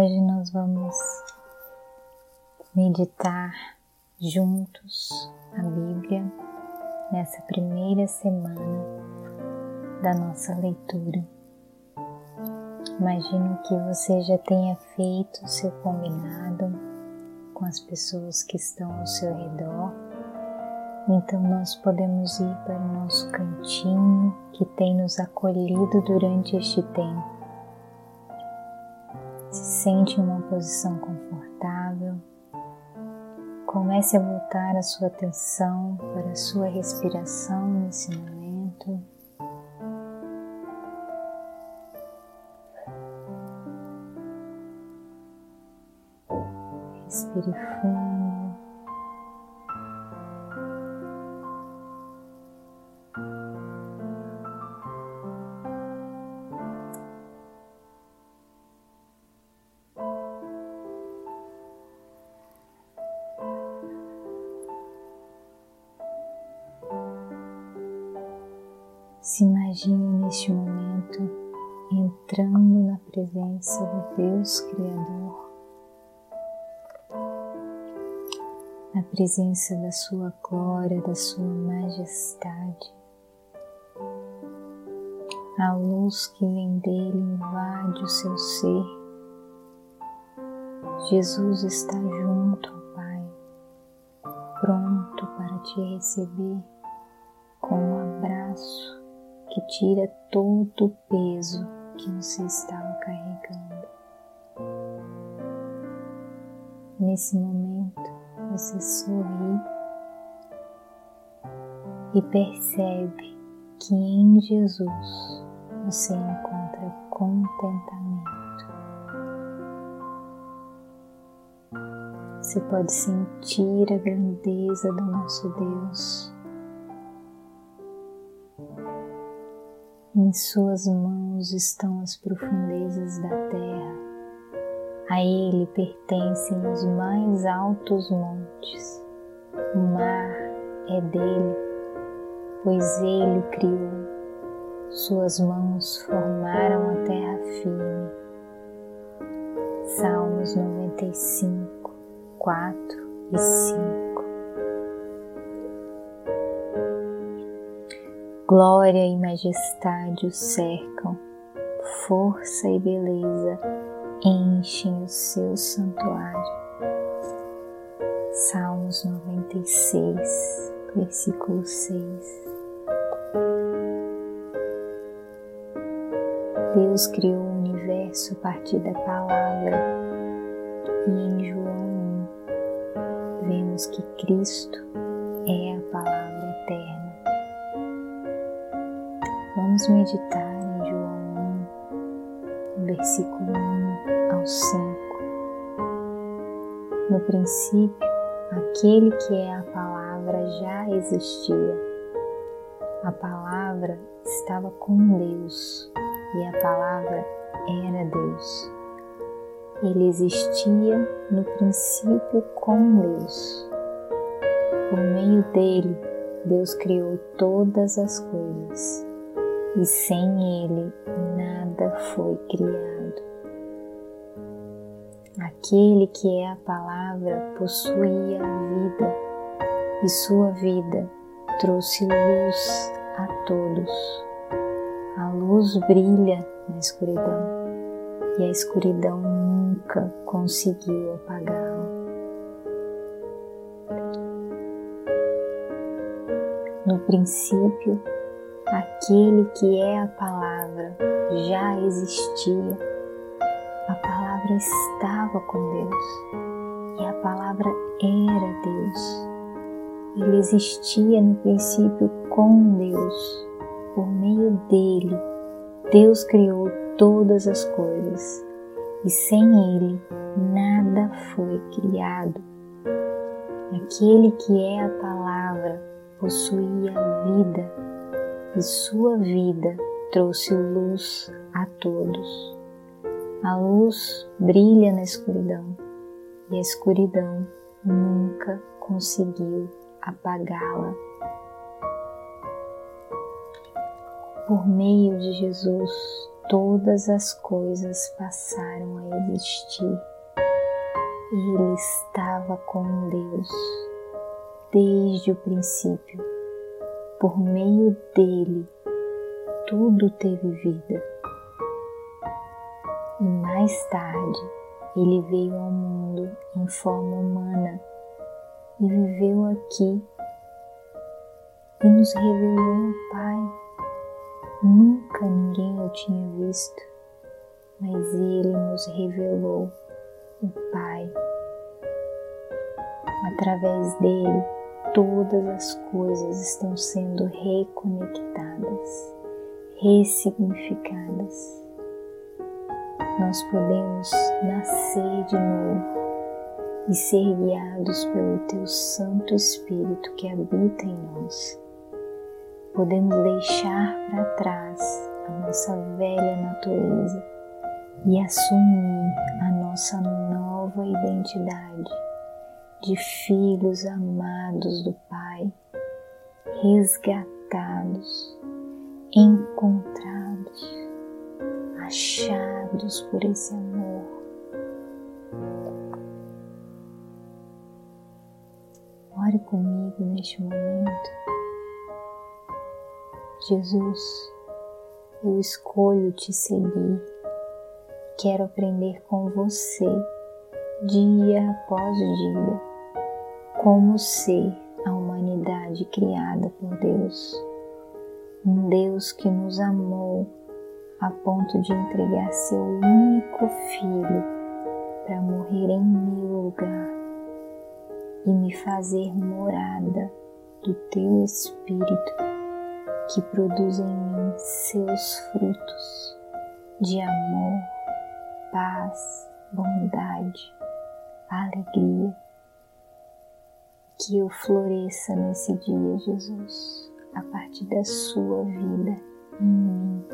Hoje nós vamos meditar juntos a Bíblia nessa primeira semana da nossa leitura. Imagino que você já tenha feito o seu combinado com as pessoas que estão ao seu redor, então nós podemos ir para o nosso cantinho que tem nos acolhido durante este tempo sente em uma posição confortável. Comece a voltar a sua atenção para a sua respiração nesse momento. Respire fundo. Se imagine neste momento entrando na presença do Deus Criador, na presença da Sua glória, da Sua majestade. A luz que vem dele invade o seu ser. Jesus está junto ao Pai, pronto para te receber com um abraço que tira todo o peso que você estava carregando. Nesse momento, você sorri e percebe que em Jesus você encontra contentamento. Você pode sentir a grandeza do nosso Deus Em Suas mãos estão as profundezas da terra. A Ele pertencem os mais altos montes. O mar é dele, pois Ele criou. Suas mãos formaram a terra firme. Salmos 95, 4 e 5. Glória e majestade o cercam, força e beleza enchem o seu santuário. Salmos 96, versículo 6. Deus criou o universo a partir da palavra e em João 1 vemos que Cristo é a palavra eterna. Vamos meditar em João 1, versículo 1 ao 5. No princípio, aquele que é a palavra já existia. A palavra estava com Deus e a palavra era Deus. Ele existia no princípio com Deus. Por meio dele, Deus criou todas as coisas e sem ele nada foi criado. Aquele que é a palavra possuía a vida e sua vida trouxe luz a todos. A luz brilha na escuridão e a escuridão nunca conseguiu apagá-la. No princípio, aquele que é a palavra já existia. A palavra estava com Deus e a palavra era Deus. Ele existia no princípio com Deus. Por meio dele, Deus criou todas as coisas e sem ele nada foi criado. Aquele que é a palavra possuía vida e sua vida trouxe luz a todos. A luz brilha na escuridão e a escuridão nunca conseguiu apagá-la. Por meio de Jesus, todas as coisas passaram a existir. Ele estava com Deus desde o princípio. Por meio dele, tudo teve vida. E mais tarde, ele veio ao mundo em forma humana e viveu aqui e nos revelou o Pai. Nunca ninguém o tinha visto, mas ele nos revelou o Pai. Através dele, todas as coisas estão sendo reconectadas, ressignificadas. Nós podemos nascer de novo e ser guiados pelo Teu Santo Espírito que habita em nós. Podemos deixar para trás a nossa velha natureza e assumir a nossa nova identidade de filhos amados do Pai, resgatados, encontrados, achados por esse amor. Ore comigo neste momento. Jesus, eu escolho te seguir. Quero aprender com você dia após dia como ser a humanidade criada por Deus. Um Deus que nos amou a ponto de entregar seu único filho para morrer em meu lugar e me fazer morada do teu Espírito que produz em mim seus frutos de amor, paz, bondade, alegria que eu floresça nesse dia, Jesus, a partir da Sua vida em mim